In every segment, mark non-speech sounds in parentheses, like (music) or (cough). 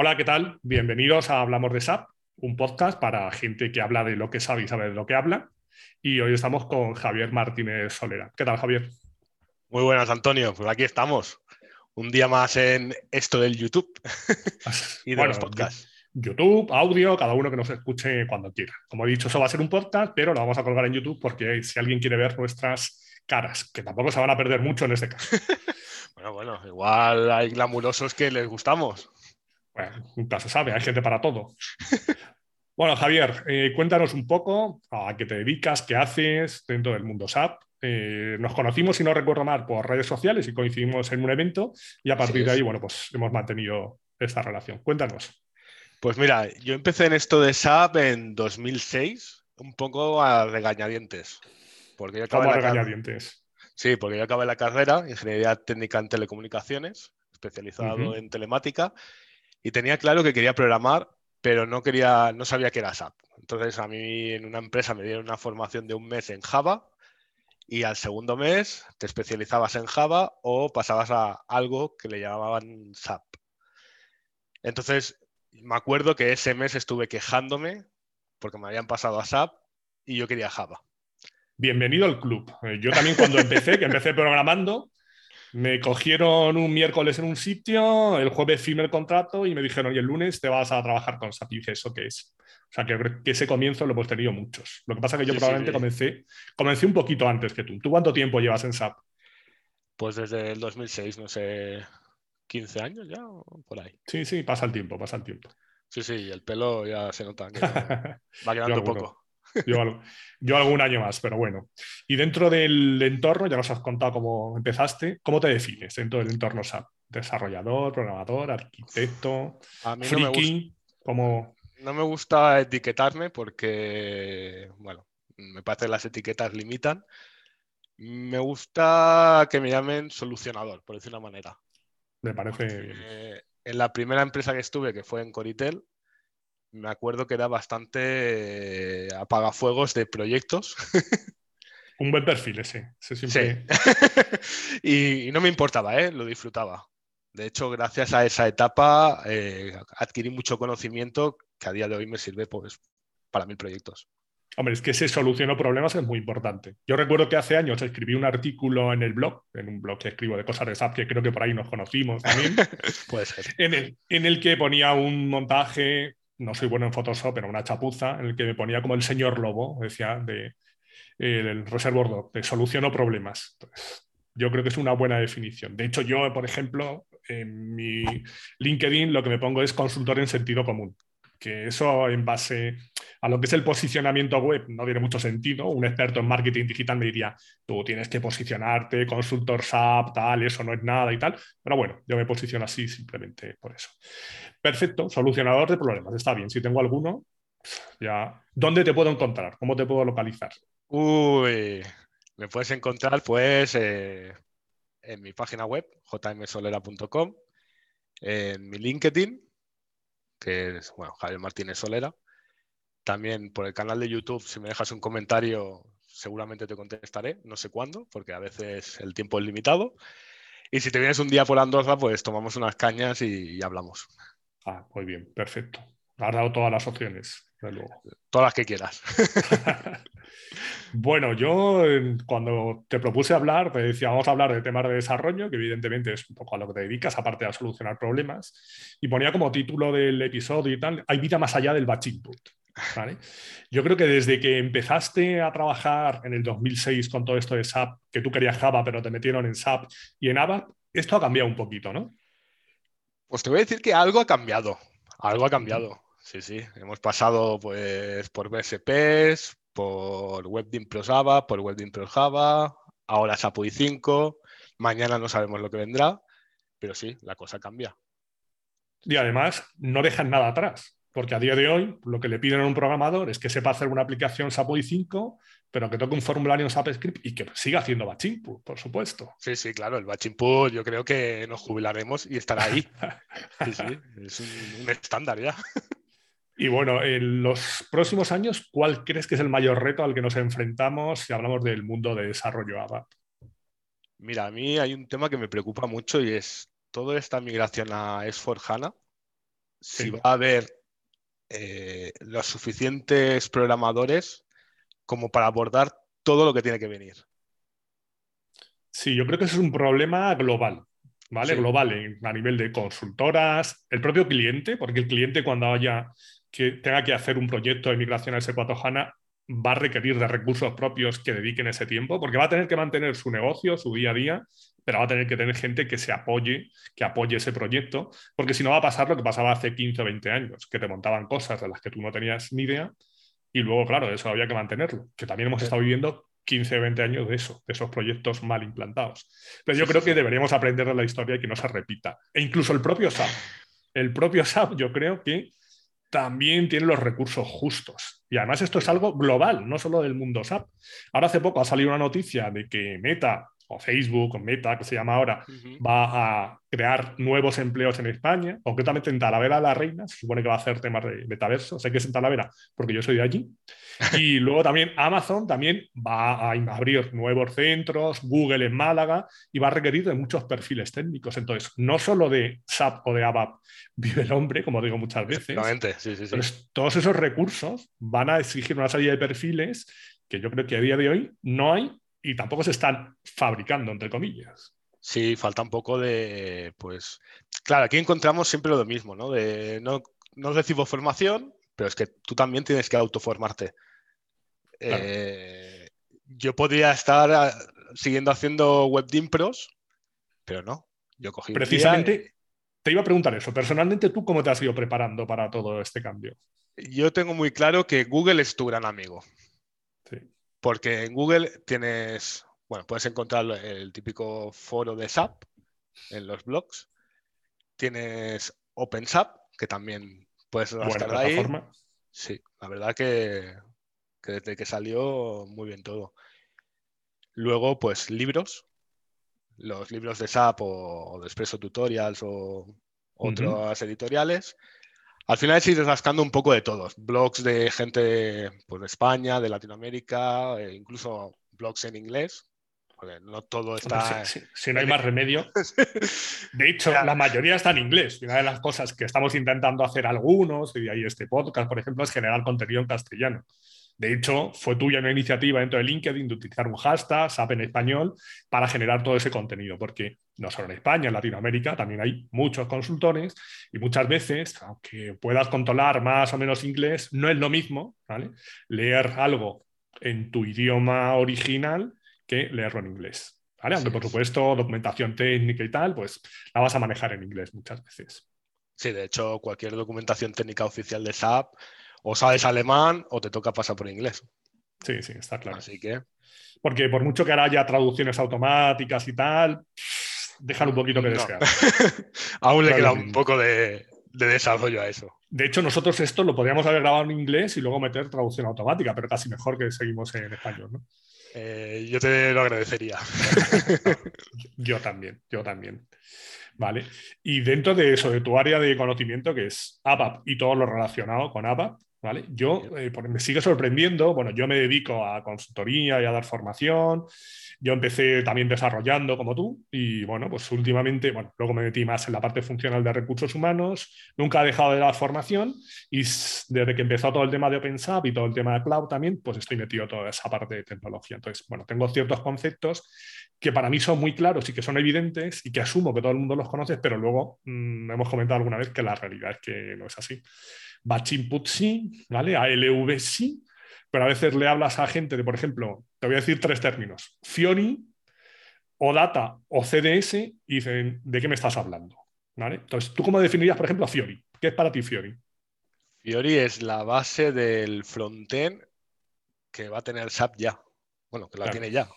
Hola, ¿qué tal? Bienvenidos a Hablamos de SAP, un podcast para gente que habla de lo que sabe y sabe de lo que habla. Y hoy estamos con Javier Martínez Solera. ¿Qué tal, Javier? Muy buenas, Antonio. Pues aquí estamos. Un día más en esto del YouTube (laughs) y de los podcasts. YouTube, audio, cada uno que nos escuche cuando quiera. Como he dicho, eso va a ser un podcast, pero lo vamos a colgar en YouTube porque si alguien quiere ver nuestras caras, que tampoco se van a perder mucho en este caso. (laughs) bueno, bueno, igual hay glamurosos que les gustamos. Bueno, nunca se sabe, hay gente para todo. (laughs) bueno, Javier, eh, cuéntanos un poco a qué te dedicas, qué haces dentro del mundo SAP. Eh, nos conocimos, si no recuerdo mal, por redes sociales y coincidimos en un evento y a partir de ahí, bueno, pues hemos mantenido esta relación. Cuéntanos. Pues mira, yo empecé en esto de SAP en 2006, un poco a regañadientes. Porque yo acabé la regañadientes? Sí, porque yo acabé la carrera, Ingeniería Técnica en Telecomunicaciones, especializado en telemática, y tenía claro que quería programar, pero no, quería, no sabía qué era SAP. Entonces a mí en una empresa me dieron una formación de un mes en Java y al segundo mes te especializabas en Java o pasabas a algo que le llamaban SAP. Entonces me acuerdo que ese mes estuve quejándome porque me habían pasado a SAP y yo quería Java. Bienvenido al club. Eh, yo también cuando empecé, que empecé programando, me cogieron un miércoles en un sitio, el jueves firmé el contrato y me dijeron, y el lunes te vas a trabajar con SAP. Y dije, ¿eso qué es? O sea, que, que ese comienzo lo hemos tenido muchos. Lo que pasa es que yo probablemente Comencé, comencé un poquito antes que tú. ¿Tú cuánto tiempo llevas en SAP? Pues desde el 2006, no sé, 15 años ya, por ahí. Sí, sí, pasa el tiempo, pasa el tiempo. Sí, sí, el pelo ya se nota que (laughs) va quedando poco. Yo, yo, algún año más, pero bueno. Y dentro del entorno, ya nos has contado cómo empezaste, ¿cómo te defines dentro del entorno SAP? ¿Desarrollador, programador, arquitecto, A mí no me como... No me gusta etiquetarme porque, bueno, me parece que las etiquetas limitan. Me gusta que me llamen solucionador, por decir una manera. Me parece En la primera empresa que estuve, que fue en Coritel, me acuerdo que era bastante eh, apagafuegos de proyectos. (laughs) Un buen perfil ese. Sí. (laughs) y, no me importaba, ¿eh? lo disfrutaba. De hecho, gracias a esa etapa eh, adquirí mucho conocimiento que a día de hoy me sirve pues, para mil proyectos. Hombre, es que ese solucionó problemas es muy importante. Yo recuerdo que hace años escribí un artículo en el blog, en un blog que escribo de cosas de SAP, que creo que por ahí nos conocimos también. (laughs) Puede ser. En el, en el que ponía un montaje, no soy bueno en Photoshop, pero una chapuza, en el que me ponía como el señor lobo, decía, de el reservoir de solucionó problemas. yo creo que es una buena definición. De hecho, yo, por ejemplo, en mi LinkedIn lo que me pongo es consultor en sentido común que eso en base a lo que es el posicionamiento web no tiene mucho sentido. Un experto en marketing digital me diría, tú tienes que posicionarte, consultor SAP, tal, eso no es nada y tal. Pero bueno, yo me posiciono así simplemente por eso. Perfecto, solucionador de problemas, está bien. Si tengo alguno, ya. ¿Dónde te puedo encontrar? ¿Cómo te puedo localizar? Uy, me puedes encontrar pues eh, en mi página web, jmsolera.com, en mi LinkedIn, que es bueno, Javier Martínez Solera. También por el canal de YouTube, si me dejas un comentario, seguramente te contestaré, no sé cuándo, porque a veces el tiempo es limitado. Y si te vienes un día por Andorra, pues tomamos unas cañas y, hablamos. Ah, muy bien, perfecto. Has dado todas las opciones, Todas las que quieras. (laughs) Bueno, yo cuando te propuse hablar, te decía, vamos a hablar de temas de desarrollo, que evidentemente es un poco a lo que te dedicas, aparte de a solucionar problemas, y ponía como título del episodio y tal, hay vida más allá del batch input. Yo creo que desde que empezaste a trabajar en el 2006 con todo esto de SAP, que tú querías Java, pero te metieron en SAP y en ABAP, esto ha cambiado un poquito, ¿no? Pues te voy a decir que algo ha cambiado, algo ha cambiado. Sí, sí, hemos pasado pues por BSPs, por WebDim Pro Java, por WebDim Pro Java, ahora SAPUI 5, mañana no sabemos lo que vendrá, pero sí, la cosa cambia. Y además no dejan nada atrás, porque a día de hoy lo que le piden a un programador es que sepa hacer una aplicación SAPUI 5, pero que toque un formulario en SAP Script y que siga haciendo batch input, por supuesto. Sí, sí, claro, el batch input yo creo que nos jubilaremos y estará ahí. (laughs) Sí, sí, es un estándar ya. Y bueno, en los próximos años, ¿cuál crees que es el mayor reto al que nos enfrentamos si hablamos del mundo de desarrollo ABAP? Mira, a mí hay un tema que me preocupa mucho y es toda esta migración a S4HANA si va a haber eh, los suficientes programadores como para abordar todo lo que tiene que venir. Sí, yo creo que ese es un problema global, ¿vale? Global a nivel de consultoras, el propio cliente, porque el cliente cuando haya que tenga que hacer un proyecto de migración a S4 HANA va a requerir de recursos propios que dediquen ese tiempo, porque va a tener que mantener su negocio, su día a día, pero va a tener que tener gente que se apoye, que apoye ese proyecto, porque si no va a pasar lo que pasaba hace 15 o 20 años, que te montaban cosas de las que tú no tenías ni idea, y luego, claro, eso había que mantenerlo, que también hemos estado viviendo 15 o 20 años de eso, de esos proyectos mal implantados. Pero yo creo que deberíamos aprender de la historia y que no se repita. E incluso el propio SAP. El propio SAP, yo creo que también tiene los recursos justos. Y además esto es algo global, no solo del mundo SAP. Ahora hace poco ha salido una noticia de que Meta o Facebook o Meta, que se llama ahora, va a crear nuevos empleos en España, concretamente en Talavera la Reina, se supone que va a hacer temas de metaverso, sé que es en Talavera porque yo soy de allí. (laughs) Y luego también Amazon también va a abrir nuevos centros, Google en Málaga, y va a requerir de muchos perfiles técnicos. Entonces, no solo de SAP o de ABAP vive el hombre, como digo muchas veces, sí, sí, sí. todos esos recursos van a exigir una serie de perfiles que yo creo que a día de hoy no hay y tampoco se están fabricando, entre comillas. Sí, falta un poco de, pues, claro, aquí encontramos siempre lo mismo, ¿no? De no, no recibo formación, pero es que tú también tienes que autoformarte. Eh, yo podría estar ah, siguiendo haciendo web pros, pero no. Yo cogí Precisamente te iba a preguntar eso. Personalmente, ¿tú cómo te has ido preparando para todo este cambio? Yo tengo muy claro que Google es tu gran amigo. Sí. Porque en Google tienes, bueno, puedes encontrar el típico foro de SAP en los blogs. Tienes OpenSAP, que también puedes rascar ahí. Sí, la verdad que, desde que salió muy bien todo. Luego, pues libros, los libros de SAP o, de Expreso Tutorials o otras editoriales. Al final es ir rascando un poco de todos. Blogs de gente pues, de España, de Latinoamérica, e incluso blogs en inglés, porque no todo está. Si, no hay más remedio. (laughs) De hecho, la mayoría está en inglés. Y una de las cosas que estamos intentando hacer algunos, y ahí este podcast, por ejemplo, es generar contenido en castellano. De hecho, fue tuya una iniciativa dentro de LinkedIn de utilizar un hashtag, SAP en español, para generar todo ese contenido, porque no solo en España, en Latinoamérica también hay muchos consultores y muchas veces, aunque puedas controlar más o menos inglés, no es lo mismo leer algo en tu idioma original que leerlo en inglés. Aunque, por supuesto, documentación técnica y tal, pues la vas a manejar en inglés muchas veces. Sí, de hecho, cualquier documentación técnica oficial de SAP o sabes alemán o te toca pasar por inglés. Sí, sí, está claro. Así que. Porque por mucho que ahora haya traducciones automáticas y tal, dejan un poquito que desear. (laughs) Aún le queda un poco de, desarrollo a eso. De hecho, nosotros esto lo podríamos haber grabado en inglés y luego meter traducción automática, pero casi mejor que seguimos en español, ¿no? Eh, yo te lo agradecería. (laughs) yo también, yo también. Vale. Y dentro de eso, de tu área de conocimiento, que es ABAP y todo lo relacionado con ABAP, ¿vale? Yo, eh, me sigue sorprendiendo, bueno, yo me dedico a consultoría y a dar formación, yo empecé también desarrollando como tú y bueno, pues últimamente, bueno, luego me metí más en la parte funcional de recursos humanos, nunca he dejado de dar formación y desde que empezó todo el tema de OpenSAP y todo el tema de cloud también, pues estoy metido toda esa parte de tecnología. Entonces, bueno, tengo ciertos conceptos que para mí son muy claros y que son evidentes y que asumo que todo el mundo los conoce, pero luego mm, hemos comentado alguna vez que la realidad es que no es así. Batch input sí, ¿vale? ALV sí, pero a veces le hablas a gente de, por ejemplo, te voy a decir tres términos, Fiori, o Data o CDS, y dicen, ¿de qué me estás hablando? ¿Vale? Entonces, ¿tú cómo definirías, por ejemplo, Fiori? ¿Qué es para ti Fiori? Fiori es la base del frontend que va a tener SAP ya. Bueno, que la tiene ya.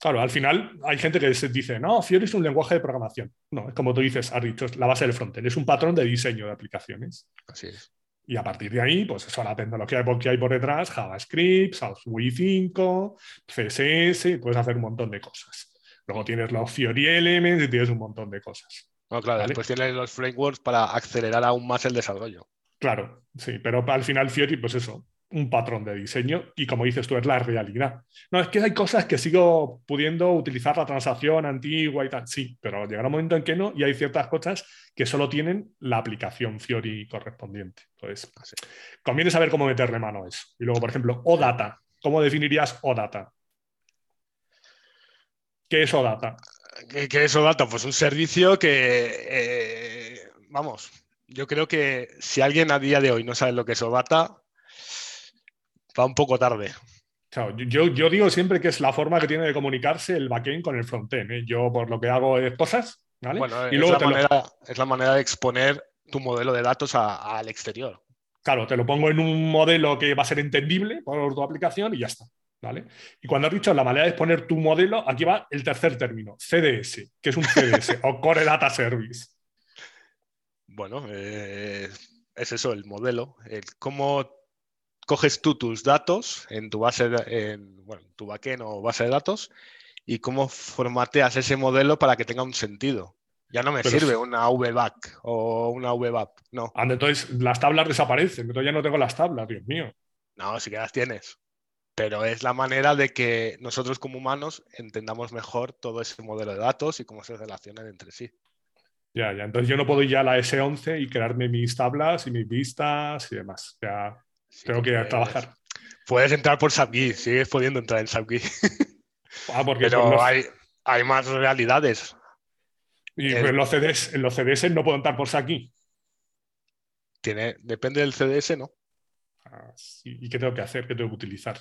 Claro, al final hay gente que se dice, no, Fiori es un lenguaje de programación. No, es como tú dices, has dicho, es la base del frontend, es un patrón de diseño de aplicaciones. Así es. Y a partir de ahí, pues eso, la tecnología que hay por detrás, JavaScript, Wii 5, CSS, puedes hacer un montón de cosas. Luego tienes los Fiori Elements y tienes un montón de cosas. No, claro, después tienes los frameworks para acelerar aún más el desarrollo. Claro, sí, pero al final Fiori, pues eso, un patrón de diseño y como dices tú, es la realidad. No, es que hay cosas que sigo pudiendo utilizar la transacción antigua y tal, sí, pero llegará un momento en que no y hay ciertas cosas que solo tienen la aplicación Fiori correspondiente. Entonces, conviene saber cómo meterle mano a eso. Y luego, por ejemplo, OData. ¿Cómo definirías OData? ¿Qué es OData? ¿Qué, es OData? Pues un servicio que, eh, vamos, yo creo que si alguien a día de hoy no sabe lo que es OData, va un poco tarde. yo, yo, digo siempre que es la forma que tiene de comunicarse el backend con el frontend. ¿eh? Yo por lo que hago es cosas, ¿vale? y es, la manera, es la manera de exponer tu modelo de datos al exterior. Claro, te lo pongo en un modelo que va a ser entendible por tu aplicación y ya está. ¿Vale? Y cuando has dicho la manera de exponer tu modelo, aquí va el tercer término, CDS. que es un CDS? (laughs) o Core Data Service. Bueno, eh, es eso, el modelo. El cómo coges tú tus datos en tu base, de, en, bueno, tu backend o base de datos y cómo formateas ese modelo para que tenga un sentido. Ya no me sirve una VBAC o una VBAP, no. entonces las tablas desaparecen, entonces ya no tengo las tablas, Dios mío. No, sí que las tienes. Pero es la manera de que nosotros como humanos entendamos mejor todo ese modelo de datos y cómo se relacionan entre sí. Ya, ya. Entonces yo no puedo ir a la S11 y crearme mis tablas y mis vistas y demás. Ya tengo que trabajar. Puedes entrar por SAPGui, sigues pudiendo entrar en SAPGui. (laughs) Ah, porque Pero hay, hay, más realidades. Y en, los CDS, en los CDS no puedo entrar por SAPGui. Tiene, depende del CDS, ¿no? Ah, ¿Y qué tengo que hacer? ¿Qué tengo que utilizar?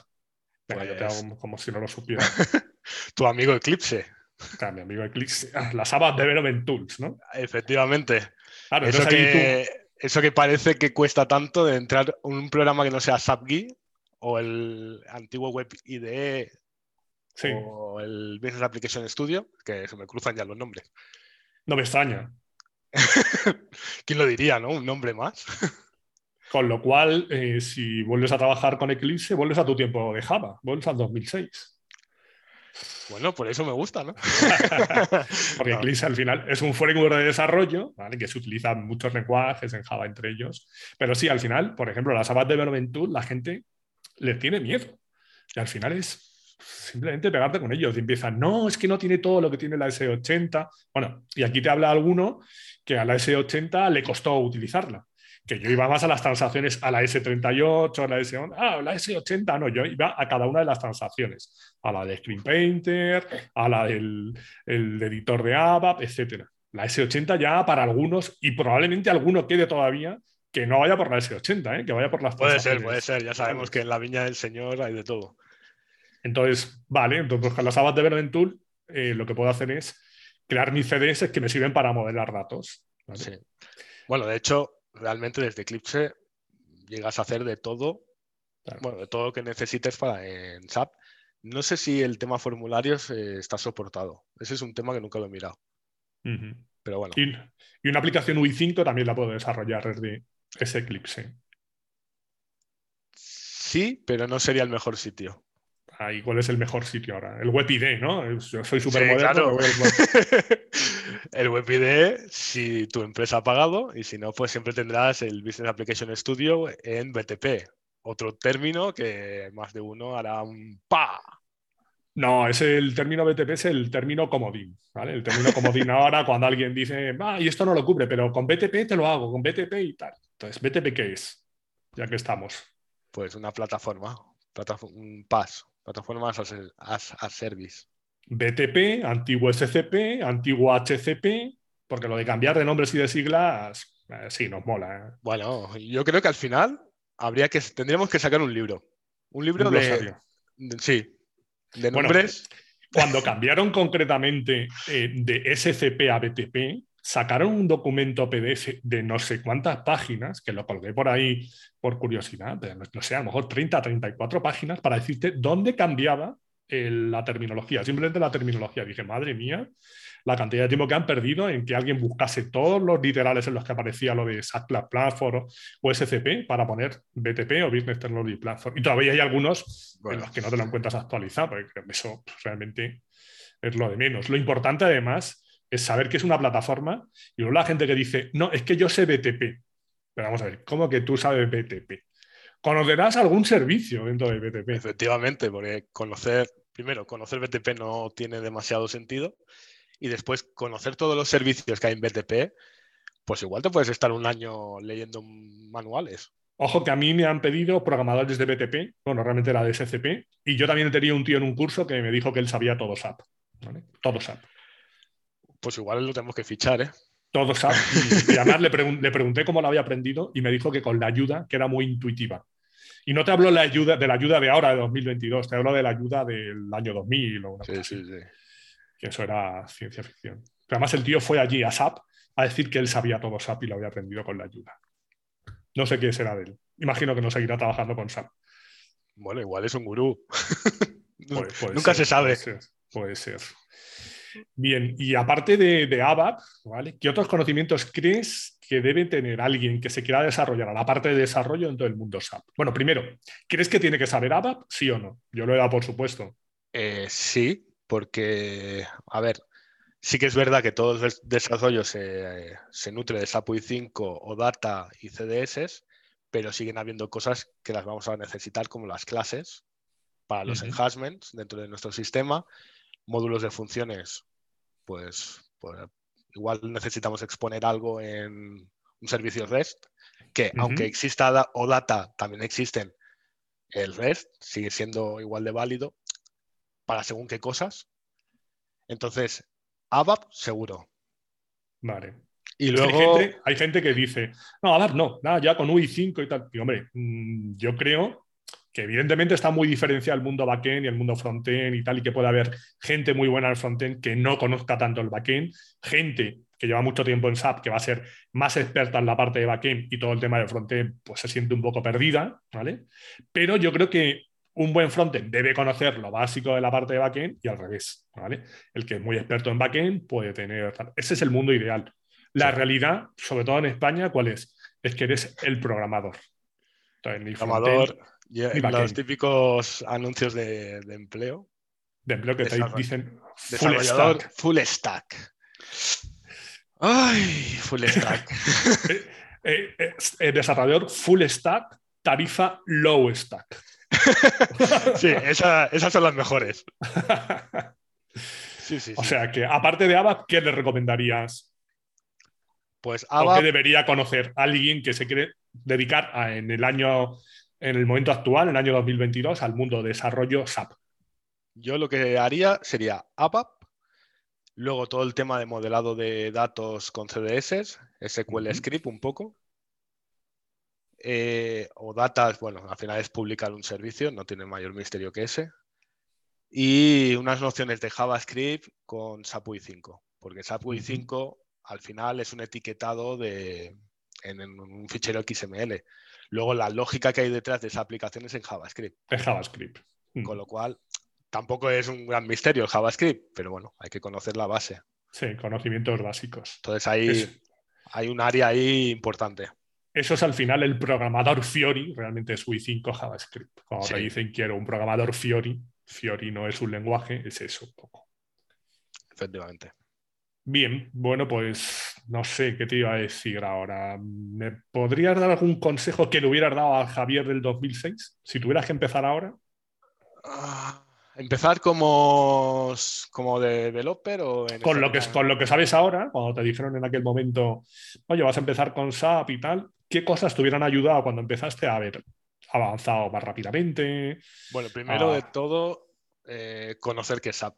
Venga, yo te hago pues como si no lo supiera. (laughs) tu amigo Eclipse. Claro, mi amigo Eclipse. Ah, las habas Development Tools, ¿no? Efectivamente. Claro, eso que, eso que parece que cuesta tanto de entrar un programa que no sea SAPGI o el antiguo Web IDE o el Business Application Studio, que se me cruzan ya los nombres. No me extraña. (laughs) ¿Quién lo diría, no? Un nombre más. (laughs) Con lo cual, eh, si vuelves a trabajar con Eclipse, vuelves a tu tiempo de Java, vuelves al 2006. Bueno, por eso me gusta, ¿no? (laughs) Porque Eclipse al final es un framework de desarrollo, ¿vale? que se utilizan muchos lenguajes en Java entre ellos. Pero sí, al final, por ejemplo, las de Development Tool, la gente le tiene miedo. Y al final es simplemente pegarte con ellos. Y empiezan, no, es que no tiene todo lo que tiene la S80. Bueno, y aquí te habla alguno que a la S80 le costó utilizarla que yo iba más a las transacciones, a la S38, a la S11, ah, la S80, no, yo iba a cada una de las transacciones, a la de Screen Painter, a la del editor de ABAP, etc. La S80 ya para algunos, y probablemente alguno quede todavía, que no vaya por la S80, ¿eh? que vaya por las Puede ser, puede ser, ya sabemos que en la viña del Señor hay de todo. Entonces, vale, entonces con las ABAP de Verden Tool eh, lo que puedo hacer es crear mis CDS que me sirven para modelar datos. Sí. Bueno, de hecho, realmente desde Eclipse llegas a hacer de todo, bueno, de todo lo que necesites para en SAP. No sé si el tema formularios eh, está soportado. Ese es un tema que nunca lo he mirado. Pero bueno. Y, una aplicación UI5 también la puedo desarrollar desde ese Eclipse. Sí, pero no sería el mejor sitio ahí cuál es el mejor sitio ahora. El WebID, ¿no? Yo soy súper moderno. (laughs) el WebID, si tu empresa ha pagado, y si no, pues siempre tendrás el Business Application Studio en BTP. Otro término que más de uno hará un pa. No, es el término BTP, es el término comodín. ¿vale? El término comodín (laughs) ahora, cuando alguien dice, ah, y esto no lo cubre, pero con BTP te lo hago, con BTP y tal. Entonces, ¿BTP qué es? Ya que estamos. Pues una plataforma, un PAS, plataformas as, a service. BTP, antiguo SCP, antiguo HCP, porque lo de cambiar de nombres y de siglas, eh, sí, nos mola. ¿eh? Bueno, yo creo que al final habría que, tendríamos que sacar un libro. Un libro de, Sí, de nombres. cuando cambiaron concretamente eh, de SCP a BTP, sacaron un documento PDF de no sé cuántas páginas, que lo colgué por ahí por curiosidad, no sé, a lo mejor 30, 34 páginas para decirte dónde cambiaba la terminología, simplemente la terminología. Dije, madre mía, la cantidad de tiempo que han perdido en que alguien buscase todos los literales en los que aparecía lo de SAP Platform o SCP para poner BTP o Business Technology Platform. Y todavía hay algunos en los que no te lo encuentras actualizado, porque eso realmente es lo de menos. Lo importante además es saber que es una plataforma y luego la gente que dice, no, es que yo sé BTP. Pero vamos a ver, ¿cómo que tú sabes BTP? conocerás algún servicio dentro de BTP. Efectivamente, porque conocer, primero, conocer BTP no tiene demasiado sentido y después conocer todos los servicios que hay en BTP, pues igual te puedes estar un año leyendo manuales. Ojo que a mí me han pedido programadores de BTP, bueno, realmente era de SCP, y yo también tenía un tío en un curso que me dijo que él sabía todo SAP. ¿vale? Todo SAP. Pues igual lo tenemos que fichar, ¿eh? Todo SAP. (laughs) Y, además le, pregunté cómo lo había aprendido y me dijo que con la ayuda, que era muy intuitiva. Y no te hablo la ayuda, de la ayuda de ahora, de 2022, te hablo de la ayuda del año 2000 o una sí, sí, sí. Que eso era ciencia ficción. Pero además el tío fue allí a SAP a decir que él sabía todo SAP y lo había aprendido con la ayuda. No sé qué será de él. Imagino que no seguirá trabajando con SAP. Bueno, igual es un gurú. (laughs) Nunca se sabe. Puede ser, Bien, y aparte de, de ABAP, ¿vale? ¿qué otros conocimientos crees que debe tener alguien que se quiera desarrollar a la parte de desarrollo en todo el mundo SAP? Bueno, primero, ¿crees que tiene que saber ABAP? Sí o no. Yo lo he dado por supuesto. Eh, sí, porque, a ver, sí que es verdad que todo el desarrollo se, se nutre de SAP UI5 o Data y CDS, pero siguen habiendo cosas que las vamos a necesitar como las clases para los enhancements dentro de nuestro sistema, módulos de funciones, pues, pues, igual necesitamos exponer algo en un servicio REST, que aunque exista OData, también existen. El REST, sigue siendo igual de válido para según qué cosas. Entonces, ABAP seguro. Vale. Y luego hay gente, que dice, no, ABAP no, nada, ya con UI5 y tal. Y hombre, mm, yo creo que evidentemente está muy diferenciado el mundo backend y el mundo frontend y tal, y que puede haber gente muy buena en el frontend que no conozca tanto el backend, gente que lleva mucho tiempo en SAP, que va a ser más experta en la parte de backend y todo el tema de frontend, pues se siente un poco perdida, ¿vale? Pero yo creo que un buen frontend debe conocer lo básico de la parte de backend y al revés, ¿vale? El que es muy experto en backend puede tener... Ese es el mundo ideal. La realidad, sobre todo en España, ¿cuál es? Es que eres el programador. Entonces, programador, los típicos anuncios de, empleo. De empleo que te dicen full stack. Full stack. Ay, full stack. (laughs) Eh, eh, eh, desarrollador full stack, tarifa low stack. (laughs) sí, esas son las mejores. o sea que, aparte de ABAP, ¿qué le recomendarías? Pues ABAP... ¿O qué debería conocer alguien que se quiere dedicar en el año en el momento actual, en el año 2022, al mundo de desarrollo SAP? Yo lo que haría sería ABAP, luego todo el tema de modelado de datos con CDS, SQL Script un poco, eh, o datas, bueno, al final es publicar un servicio, no tiene mayor misterio que ese, y unas nociones de JavaScript con SAP UI5, porque SAP UI5 al final es un etiquetado de, en un fichero XML. Luego la lógica que hay detrás de esa aplicación es en JavaScript. Es JavaScript. Mm. Con lo cual, tampoco es un gran misterio el JavaScript, pero bueno, hay que conocer la base. Sí, conocimientos básicos. Entonces ahí hay un área ahí importante. Eso es al final el programador Fiori, realmente es UI5 JavaScript. Cuando te dicen quiero un programador Fiori, Fiori no es un lenguaje, es eso un poco. Efectivamente. Bien, bueno, pues no sé qué te iba a decir ahora. ¿Me podrías dar algún consejo que le hubieras dado a Javier del 2006? Si tuvieras que empezar ahora. Ah, ¿Empezar como, como developer o con, lo que, con lo que sabes ahora, cuando te dijeron en aquel momento, oye, vas a empezar con SAP y tal, ¿qué cosas te hubieran ayudado cuando empezaste a haber avanzado más rápidamente? Bueno, primero de todo, eh, conocer qué es SAP.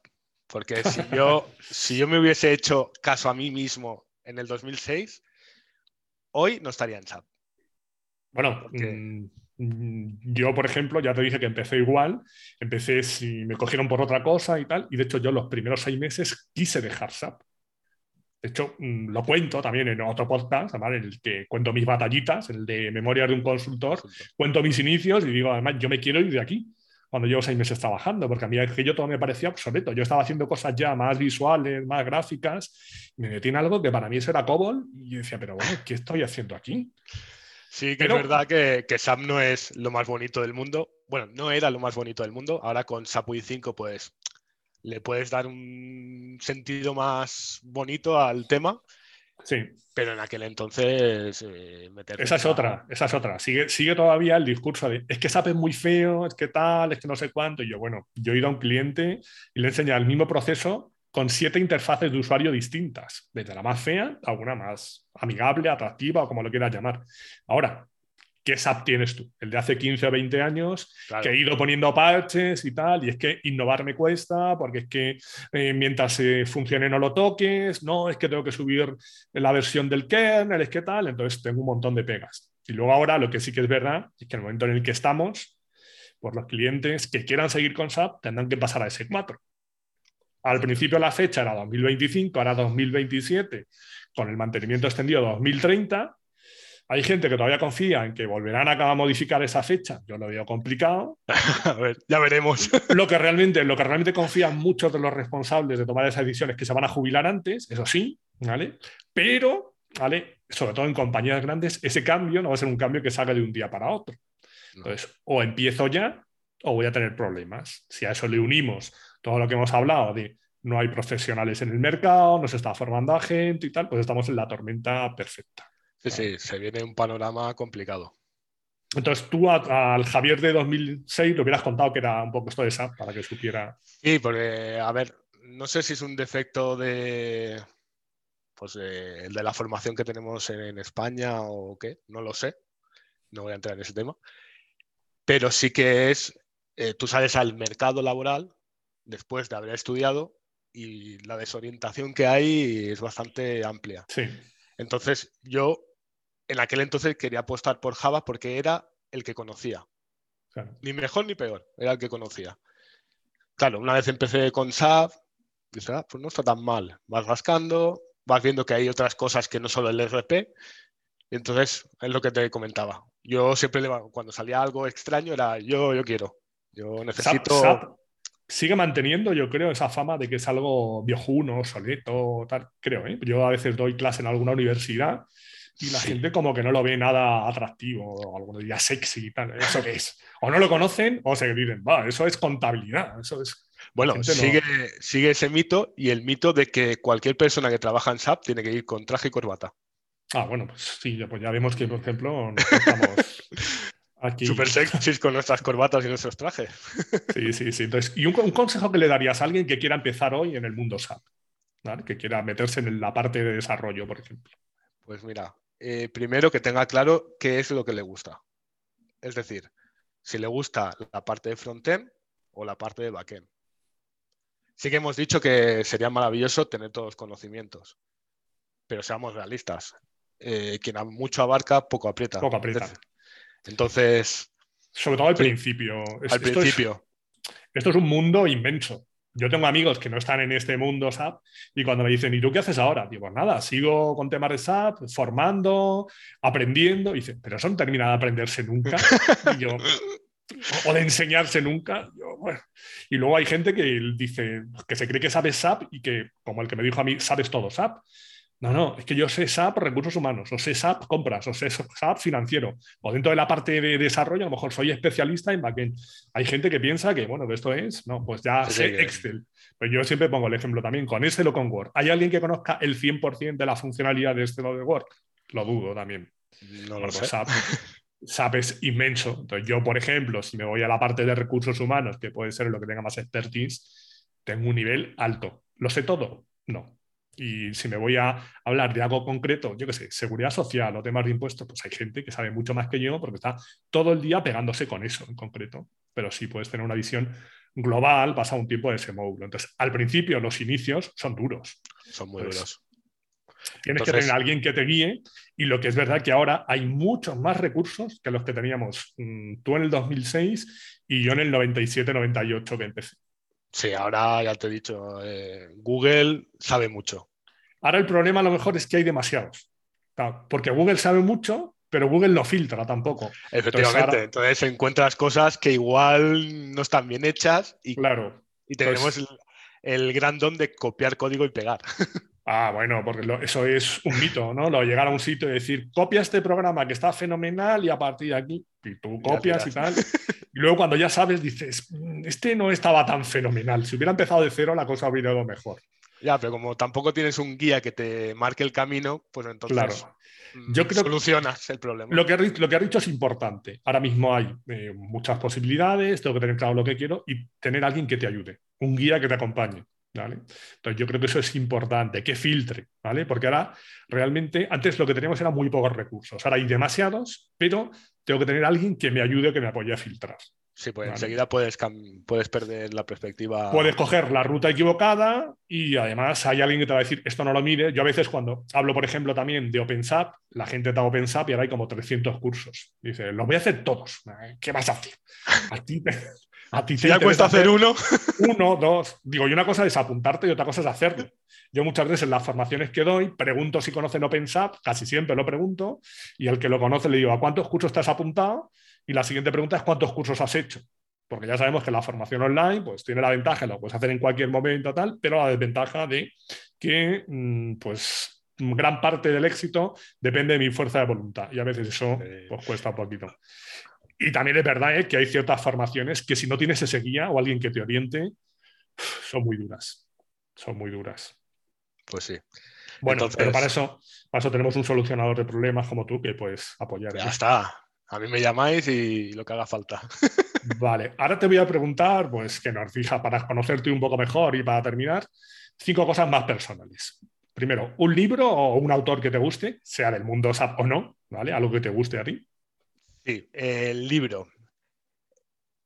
Porque (laughs) si yo, si yo me hubiese hecho caso a mí mismo en el 2006, hoy no estaría en SAP. Bueno, mm, mm, yo, por ejemplo, ya te dije que empecé igual. Empecé si me cogieron por otra cosa y tal. Y de hecho, yo los primeros seis meses quise dejar SAP. De hecho, mm, lo cuento también en otro podcast, en el que cuento mis batallitas, el de Memorias de un consultor, cuento mis inicios y digo, además, yo me quiero ir de aquí cuando llevo seis meses trabajando, porque a mí aquello todo me parecía obsoleto. Yo estaba haciendo cosas ya más visuales, más gráficas, y me metí en algo que para mí eso era COBOL, y yo decía, pero bueno, ¿qué estoy haciendo aquí? Sí, que es verdad que, que, SAP no es lo más bonito del mundo. Bueno, no era lo más bonito del mundo. Ahora con SAP UI5, pues le puedes dar un sentido más bonito al tema. Sí. Pero en aquel entonces eh, Esa es otra, esa es otra. Sigue, sigue todavía el discurso de es que SAP es muy feo, es que tal, es que no sé cuánto. Y yo, bueno, yo he ido a un cliente y le he enseñado el mismo proceso con siete interfaces de usuario distintas, desde la más fea a una más amigable, atractiva o como lo quieras llamar. Ahora, ¿qué SAP tienes tú? El de hace 15 o 20 años, que he ido poniendo parches y tal, y es que innovar me cuesta, porque es que eh, mientras eh, funcione no lo toques, no, es que tengo que subir la versión del kernel, es que tal, entonces tengo un montón de pegas. Y luego ahora lo que sí que es verdad es que en el momento en el que estamos, por los clientes que quieran seguir con SAP tendrán que pasar a S4. Al principio la fecha era 2025, ahora 2027, con el mantenimiento extendido 2030 hay gente que todavía confía en que volverán a modificar esa fecha. Yo lo veo complicado. (laughs) a ver, ya veremos. (laughs) lo, que realmente, lo que realmente confían muchos de los responsables de tomar esas decisiones es que se van a jubilar antes, eso sí, ¿vale? Pero, ¿vale? Sobre todo en compañías grandes, ese cambio no va a ser un cambio que salga de un día para otro. Entonces, o empiezo ya o voy a tener problemas. Si a eso le unimos todo lo que hemos hablado de no hay profesionales en el mercado, no se está formando a gente y tal, pues estamos en la tormenta perfecta. Sí, sí, se viene un panorama complicado. Entonces, tú al Javier de 2006 le hubieras contado que era un poco esto de esa, para que supiera. Sí, porque, a ver, no sé si es un defecto de, pues, el de la formación que tenemos en, España o qué, no lo sé, no voy a entrar en ese tema, pero sí que es, eh, tú sales al mercado laboral después de haber estudiado y la desorientación que hay es bastante amplia. Sí. Entonces, yo en aquel entonces quería apostar por Java porque era el que conocía. Ni mejor ni peor, era el que conocía. Claro, una vez empecé con SAP, dije, ah, pues no está tan mal. Vas rascando, vas viendo que hay otras cosas que no solo el RP. Y entonces es lo que te comentaba. Yo siempre, cuando salía algo extraño, era yo, yo quiero. Yo necesito. Sigue manteniendo, yo creo, esa fama de que es algo viejuno, soleto, tal. Creo, ¿eh? Yo a veces doy clase en alguna universidad y la gente como que no lo ve nada atractivo, o alguno diría sexy y tal. ¿Eso qué es? O no lo conocen o se dicen, va, eso es contabilidad, eso es... Bueno, sigue, sigue ese mito y el mito de que cualquier persona que trabaja en SAP tiene que ir con traje y corbata. Ah, bueno, pues sí, pues ya vemos que, por ejemplo, estamos (laughs) aquí. Super sexy con nuestras corbatas y nuestros trajes. (laughs) Sí, sí, sí. Entonces, ¿y un, un, consejo que le darías a alguien que quiera empezar hoy en el mundo SAP? ¿vale? Que quiera meterse en la parte de desarrollo, por ejemplo. Pues mira, eh, primero que tenga claro qué es lo que le gusta. Es decir, si le gusta la parte de frontend o la parte de backend. Sí que hemos dicho que sería maravilloso tener todos los conocimientos, pero seamos realistas. Eh, quien mucho abarca, poco aprieta. Poco aprieta. Entonces. Sobre todo al principio. al principio. esto es un mundo inmenso yo tengo amigos que no están en este mundo SAP y cuando me dicen, ¿y tú qué haces ahora? Digo, pues nada, sigo con temas de SAP, formando, aprendiendo. Y dicen, pero eso no termina de aprenderse nunca. Y yo, o de enseñarse nunca. Y luego hay gente que dice que se cree que sabe SAP y que, como el que me dijo a mí, sabes todo SAP. No, no, es que yo sé SAP recursos humanos, o sé SAP compras, o sé SAP financiero, o dentro de la parte de desarrollo, a lo mejor soy especialista en backend. Hay gente que piensa que, bueno, que esto es, no, pues ya sé Excel. Pero yo siempre pongo el ejemplo también con Excel o con Word. ¿Hay alguien que conozca el 100% de la funcionalidad de este o de Word? Lo dudo también. No lo sé. SAP, SAP es inmenso. Entonces, yo, por ejemplo, si me voy a la parte de recursos humanos, que puede ser lo que tenga más expertise, tengo un nivel alto. ¿Lo sé todo? No. Y si me voy a hablar de algo concreto, yo qué sé, seguridad social o temas de impuestos, pues hay gente que sabe mucho más que yo porque está todo el día pegándose con eso en concreto. Pero sí puedes tener una visión global, pasa un tiempo de ese módulo. Entonces, al principio, los inicios son duros. Son muy duros. Tienes que tener a alguien que te guíe y lo que es verdad que ahora hay muchos más recursos que los que teníamos mm, tú en el 2006 y yo en el 97-98 que empecé. Sí, ahora ya te he dicho, eh, Google sabe mucho. Ahora el problema a lo mejor es que hay demasiados. Porque Google sabe mucho, pero Google no filtra tampoco. Efectivamente, entonces, encuentras cosas que igual no están bien hechas y, claro. y tenemos el, gran don de copiar código y pegar. (laughs) Ah, bueno, porque eso es un mito, ¿no? Lo llegar a un sitio y decir, copia este programa que está fenomenal y a partir de aquí, y tú copias y tal. (laughs) Y luego cuando ya sabes, dices, mm, este no estaba tan fenomenal. Si hubiera empezado de cero, la cosa habría ido mejor. Ya, pero como tampoco tienes un guía que te marque el camino, pues entonces claro. Mm, Yo creo solucionas el problema. Lo que, lo que has dicho es importante. Ahora mismo hay eh, muchas posibilidades, tengo que tener claro lo que quiero y tener alguien que te ayude, un guía que te acompañe. Entonces yo creo que eso es importante, que filtre, ¿vale? Porque ahora realmente, antes lo que teníamos eran muy pocos recursos, ahora hay demasiados, pero tengo que tener alguien que me ayude, que me apoye a filtrar. Sí, pues enseguida puedes, puedes perder la perspectiva. Puedes coger la ruta equivocada y además hay alguien que te va a decir, esto no lo mire. Yo a veces cuando hablo, por ejemplo, también de OpenSAP, la gente da OpenSAP y ahora hay como 300 cursos. Dice, los voy a hacer todos. ¿Qué vas a hacer? A ti a ti te ya cuesta hacer uno. Uno, dos. Digo, y una cosa es apuntarte y otra cosa es hacerlo. Yo muchas veces en las formaciones que doy pregunto si conocen OpenSAP, casi siempre lo pregunto, y al que lo conoce le digo, ¿a cuántos cursos te has apuntado? Y la siguiente pregunta es, ¿cuántos cursos has hecho? Porque ya sabemos que la formación online pues, tiene la ventaja, lo puedes hacer en cualquier momento, tal, pero la desventaja de que mm, pues, gran parte del éxito depende de mi fuerza de voluntad. Y a veces eso pues, cuesta un poquito. Y también es verdad ¿eh? que hay ciertas formaciones que si no tienes ese guía o alguien que te oriente, son muy duras. Son muy duras. Pues sí. Bueno, pero para eso, para eso tenemos un solucionador de problemas como tú que puedes apoyar. Ya está. A mí me llamáis y lo que haga falta. (laughs) Vale, ahora te voy a preguntar, pues que nos fija para conocerte un poco mejor y para terminar, cinco cosas más personales. Primero, un libro o un autor que te guste, sea del mundo SAP o no, ¿vale? Algo que te guste a ti. Sí, el libro.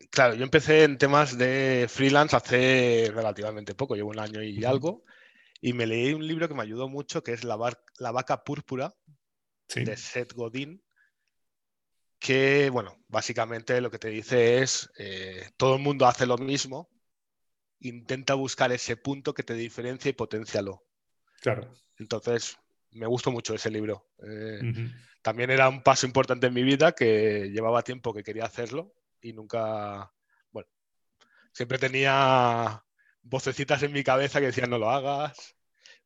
Claro, yo empecé en temas de freelance hace relativamente poco, llevo un año y algo, y me leí un libro que me ayudó mucho, que es La, vaca púrpura, de Seth Godin, que, bueno, básicamente lo que te dice es, eh, todo el mundo hace lo mismo, intenta buscar ese punto que te diferencia y potencialo. Claro. Entonces, me gustó mucho ese libro. Eh, también era un paso importante en mi vida que llevaba tiempo que quería hacerlo y nunca, bueno, siempre tenía vocecitas en mi cabeza que decían no lo hagas,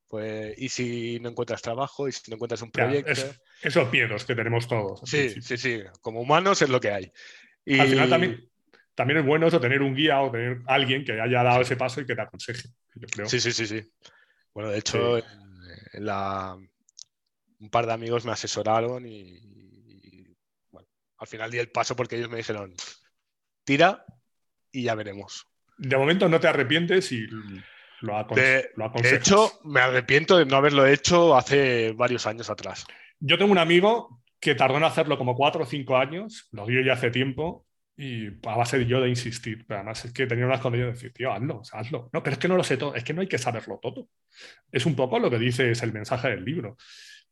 pues, y si no encuentras trabajo, y si no encuentras un proyecto. Esos miedos que tenemos todos. Sí, sí, sí, como humanos es lo que hay. Y... Al final también, también es bueno eso, tener un guía o tener alguien que haya dado ese paso y que te aconseje. Sí, sí, sí, sí. Bueno, de hecho, en la, un par de amigos me asesoraron y, bueno, al final di el paso porque ellos me dijeron, tira y ya veremos. De momento no te arrepientes y lo, de, De hecho, me arrepiento de no haberlo hecho hace varios años atrás. Yo tengo un amigo que tardó en hacerlo como cuatro o cinco años, lo dio ya hace tiempo, y a base de yo de insistir. Pero además es que tenía unas condiciones de decir, tío, hazlo, hazlo. No, pero es que no lo sé todo, es que no hay que saberlo todo. Es un poco lo que dice es el mensaje del libro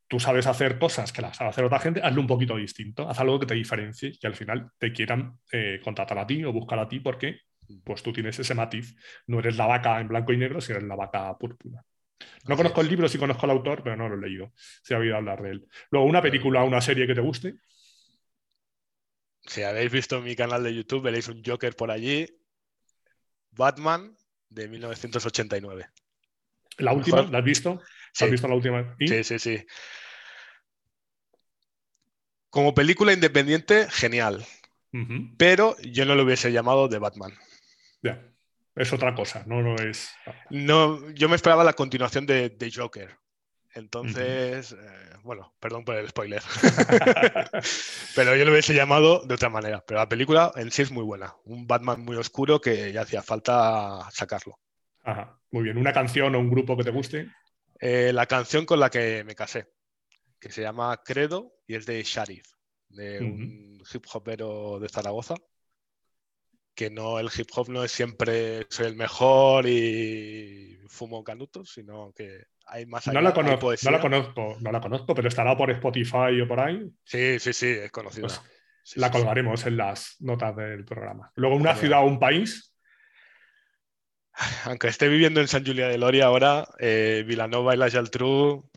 tú sabes hacer cosas que las sabe hacer otra gente, hazlo un poquito distinto, haz algo que te diferencie y al final te quieran eh, contratar a ti o buscar a ti porque pues tú tienes ese matiz. No eres la vaca en blanco y negro, sino eres la vaca púrpura. No conozco el libro, sí conozco al autor, pero no lo he leído. Se ha oído hablar de él. Luego, una película o una serie que te guste. Si habéis visto mi canal de YouTube, veréis un Joker por allí. Batman de 1989. ¿La última? ¿La has visto? ¿Has visto la última? Sí, sí, sí. Como película independiente, genial. Pero yo no lo hubiese llamado de Batman. Ya. Es otra cosa, no, no es. No, yo me esperaba la continuación de, Joker. Entonces, eh, bueno, perdón por el spoiler. (laughs) (laughs) pero yo lo hubiese llamado de otra manera. Pero la película en sí es muy buena. Un Batman muy oscuro que ya hacía falta sacarlo. Ajá, muy bien. ¿Una canción o un grupo que te guste? Eh, la canción con la que me casé, que se llama Credo y es de Sharif, de un hip hopero de Zaragoza. Que no, el hip hop no es siempre soy el mejor y fumo canutos, sino que hay más no la, conozco, no la conozco, no la conozco, pero estará por Spotify o por ahí. Sí, sí, sí, es conocida. Pues la colgaremos en las notas del programa. Luego, una ciudad o un país (sighs) aunque esté viviendo en San Julia de Loria ahora, eh, Vilanova y la Geltrú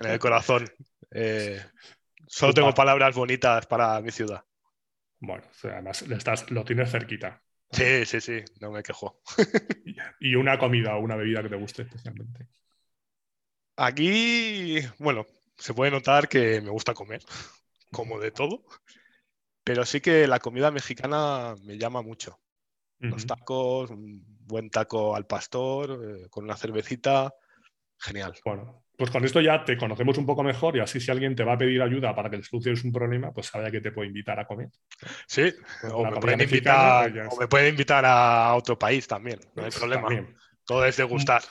en el (laughs) corazón. Eh, solo tengo palabras bonitas para mi ciudad. Bueno, además estás, lo tienes cerquita. Sí, sí, sí, no me quejo. (laughs) y una comida o una bebida que te guste especialmente. Aquí, bueno, se puede notar que me gusta comer, como de todo, pero sí que la comida mexicana me llama mucho. Los tacos, un buen taco al pastor, eh, con una cervecita, genial. Bueno, pues con esto ya te conocemos un poco mejor y así si alguien te va a pedir ayuda para que le soluciones un problema, pues sabe que te puede invitar a comer. Sí, o me, pueden invitar, o me, pueden invitar, a otro país también, no hay problema. Todo es de gustar.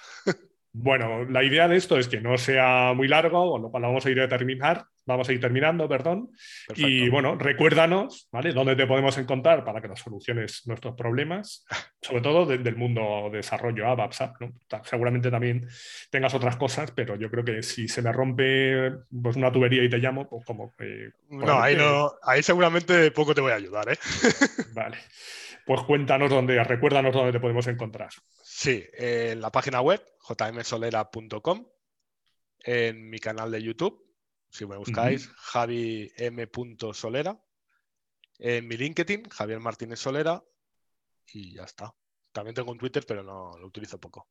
Bueno, la idea de esto es que no sea muy largo, con lo cual vamos a ir a terminar, vamos a ir terminando, perdón. Y bueno, recuérdanos, ¿vale? Dónde te podemos encontrar para que nos soluciones nuestros problemas, sobre todo del mundo desarrollo ABAP, ¿no? Seguramente también tengas otras cosas, pero yo creo que si se me rompe pues, una tubería y te llamo, pues como... no, ahí no, ahí seguramente poco te voy a ayudar, ¿eh? (laughs) vale. Pues cuéntanos dónde, recuérdanos dónde te podemos encontrar. Sí, en la página web jmsolera.com, en mi canal de YouTube, si me buscáis, Javi M. Solera, en mi LinkedIn, Javier Martínez Solera, y ya está. También tengo un Twitter, pero no lo utilizo poco.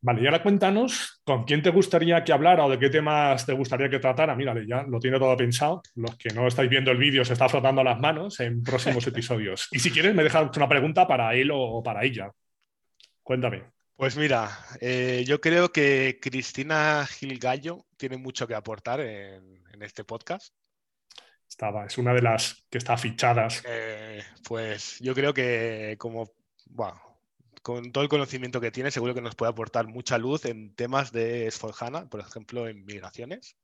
Vale, y ahora cuéntanos con quién te gustaría que hablara o de qué temas te gustaría que tratara. Mírale, ya lo tiene todo pensado. Los que no estáis viendo el vídeo se está frotando las manos en próximos (laughs) episodios. Y si quieres, me dejas una pregunta para él o para ella. Cuéntame. Pues mira, eh, yo creo que Cristina Gil Gallo tiene mucho que aportar en, este podcast. Estaba, es una de las que está fichadas. Eh, pues yo creo que como, bueno, con todo el conocimiento que tiene, seguro que nos puede aportar mucha luz en temas de Esforjana, por ejemplo, en migraciones.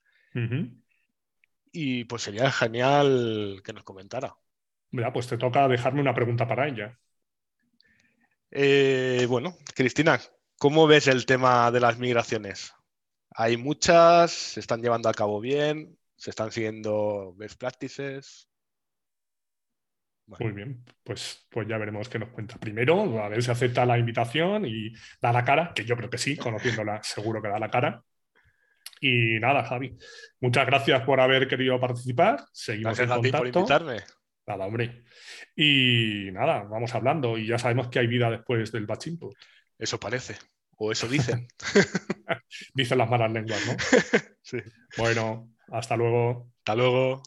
Y pues sería genial que nos comentara. Mira, pues te toca dejarme una pregunta para ella. Eh, bueno, Cristina, ¿cómo ves el tema de las migraciones? Hay muchas, se están llevando a cabo bien, se están siguiendo best practices. Muy bien, pues, pues ya veremos qué nos cuenta. Primero, a ver si acepta la invitación y da la cara, que yo creo que sí, conociéndola (laughs) seguro que da la cara. Y nada, Javi, muchas gracias por haber querido participar. Seguimos gracias en contacto. A ti por invitarme. Nada, hombre. Y nada, vamos hablando y ya sabemos que hay vida después del batch input. Eso parece, o eso dicen. (laughs) (laughs) dicen las malas lenguas, ¿no? sí. Bueno, hasta luego. Hasta luego.